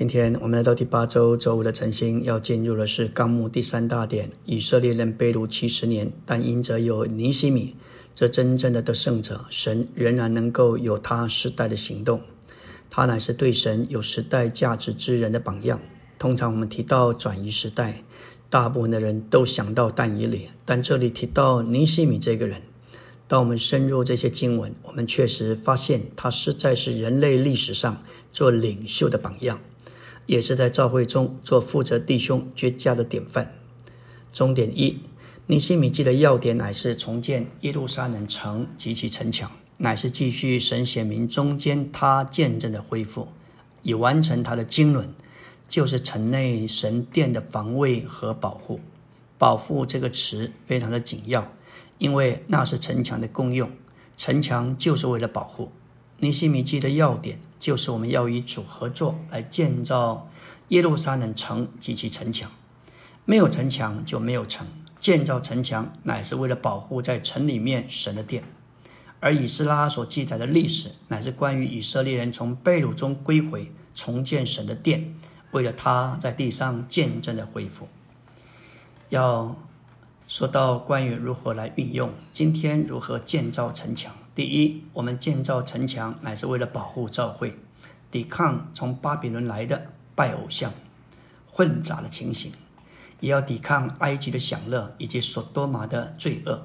今天我们来到第八周周五的晨星，要进入的是纲目第三大点：以色列人被掳七十年，但因着有尼西米这真正的得胜者，神仍然能够有他时代的行动。他乃是对神有时代价值之人的榜样。通常我们提到转移时代，大部分的人都想到但以理，但这里提到尼西米这个人。当我们深入这些经文，我们确实发现他实在是人类历史上做领袖的榜样，也是在教会中做负责弟兄绝佳的典范。终点一，尼西米记的要点乃是重建耶路撒冷城及其城墙，乃是继续神显明中间他见证的恢复，以完成他的经纶，就是城内神殿的防卫和保护。保护这个词非常的紧要。因为那是城墙的功用，城墙就是为了保护。尼西米记的要点就是我们要与主合作来建造耶路撒冷城及其城墙。没有城墙就没有城，建造城墙乃是为了保护在城里面神的殿。而以斯拉所记载的历史乃是关于以色列人从被掳中归回，重建神的殿，为了他在地上见证的恢复，要。说到关于如何来运用，今天如何建造城墙？第一，我们建造城墙乃是为了保护教会，抵抗从巴比伦来的拜偶像、混杂的情形，也要抵抗埃及的享乐以及索多玛的罪恶。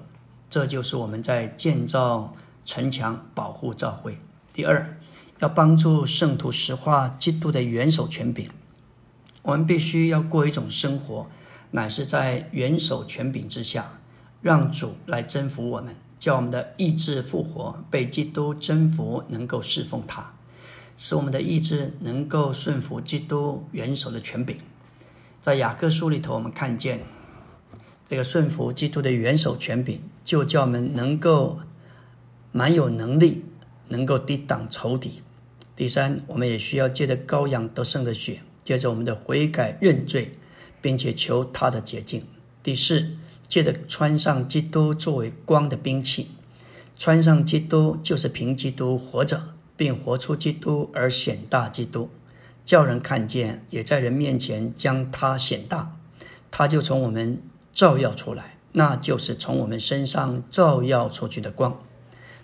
这就是我们在建造城墙保护教会。第二，要帮助圣徒实化基督的元首权柄，我们必须要过一种生活。乃是在元首权柄之下，让主来征服我们，叫我们的意志复活，被基督征服，能够侍奉他，使我们的意志能够顺服基督元首的权柄。在雅各书里头，我们看见这个顺服基督的元首权柄，就叫我们能够蛮有能力，能够抵挡仇敌。第三，我们也需要借着羔羊得胜的血，借着我们的悔改认罪。并且求他的捷径。第四，借着穿上基督作为光的兵器，穿上基督就是凭基督活着，并活出基督而显大基督，叫人看见，也在人面前将他显大，他就从我们照耀出来，那就是从我们身上照耀出去的光。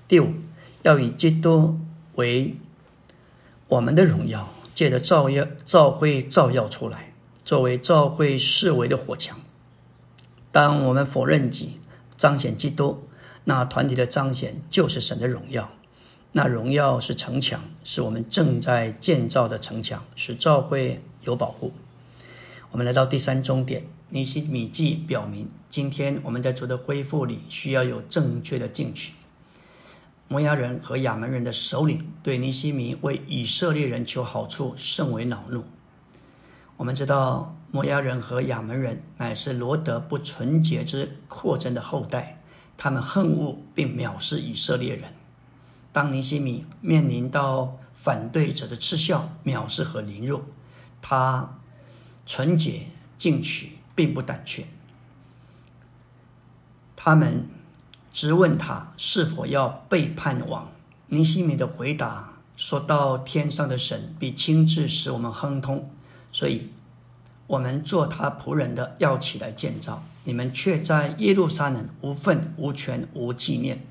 第五，要以基督为我们的荣耀，借着照耀照会照耀出来。作为教会视为的火墙，当我们否认己，彰显基督，那团体的彰显就是神的荣耀。那荣耀是城墙，是我们正在建造的城墙，使教会有保护。我们来到第三终点，尼西米记表明，今天我们在主的恢复里需要有正确的进取。摩押人和亚门人的首领对尼西米为以色列人求好处甚为恼怒。我们知道，摩押人和亚门人乃是罗德不纯洁之扩增的后代，他们恨恶并藐视以色列人。当尼西米面临到反对者的嗤笑、藐视和凌辱，他纯洁进取，并不胆怯。他们质问他是否要背叛王。尼西米的回答说到：“天上的神必亲自使我们亨通。”所以，我们做他仆人的要起来建造，你们却在耶路撒冷无份、无权、无纪念。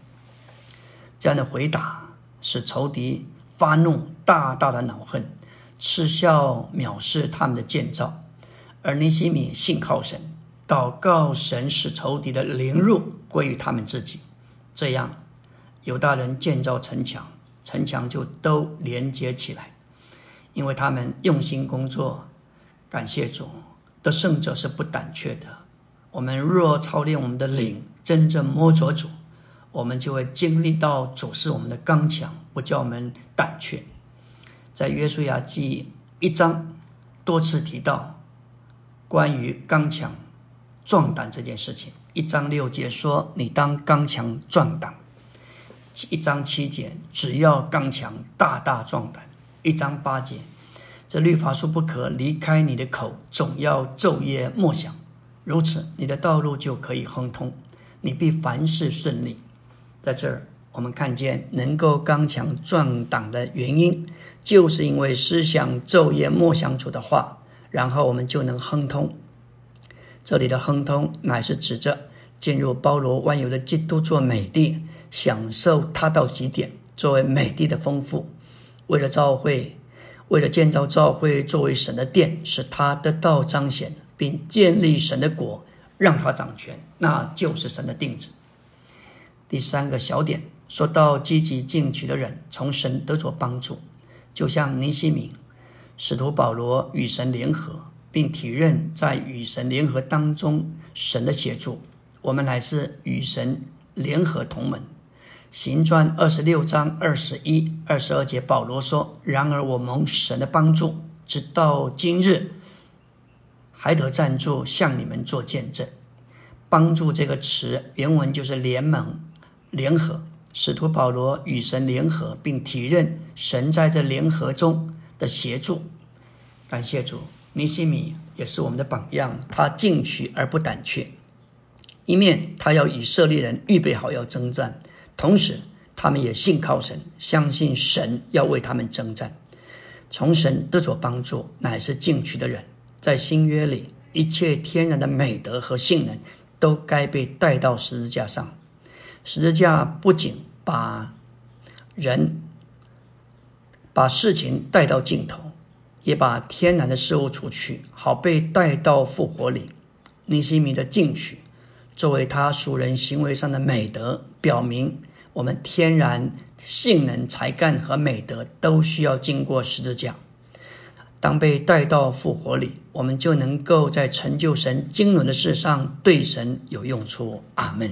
这样的回答使仇敌发怒，大大的恼恨，嗤笑藐视他们的建造。而尼西米信靠神，祷告神使仇敌的凌辱归于他们自己。这样，犹大人建造城墙，城墙就都连接起来，因为他们用心工作。感谢主，得胜者是不胆怯的。我们若操练我们的灵，真正摸着主，我们就会经历到主是我们的刚强，不叫我们胆怯。在约书亚记一章多次提到关于刚强壮胆这件事情。一章六节说：“你当刚强壮胆。”一章七节：“只要刚强，大大壮胆。”一章八节。这律法书不可离开你的口，总要昼夜默想，如此你的道路就可以亨通，你必凡事顺利。在这儿，我们看见能够刚强壮胆的原因，就是因为思想昼夜默想主的话，然后我们就能亨通。这里的亨通乃是指着进入包罗万有的基督做美地，享受他到极点作为美地的丰富。为了召会，为了建造教会作为神的殿，使他得到彰显，并建立神的国，让他掌权，那就是神的定旨。第三个小点说到积极进取的人从神得着帮助。就像尼西米、使徒保罗与神联合，并体认在与神联合当中神的协助，我们乃是与神联合同门。行传二十六章二十一、二十二节，保罗说：“然而我蒙神的帮助，直到今日还得站住，向你们做见证。”帮助这个词原文就是联盟、联合。使徒保罗与神联合，并体认神在这联合中的协助。感谢主，尼西米也是我们的榜样。他进取而不胆怯，一面他要以色列人预备好要征战，同时他们也信靠神，相信神要为他们征战。从神得所帮助，乃是进取的人。在新约里，一切天然的美德和性能都该被带到十字架上。十字架不仅把人、把事情带到尽头，也把天然的事物除去，好被带到复活里。尼西米的进取，作为他属人行为上的美德，表明我们天然性能、才干和美德都需要经过十字架。当被带到复活里，我们就能够在成就神经纶的事上对神有用处。阿门。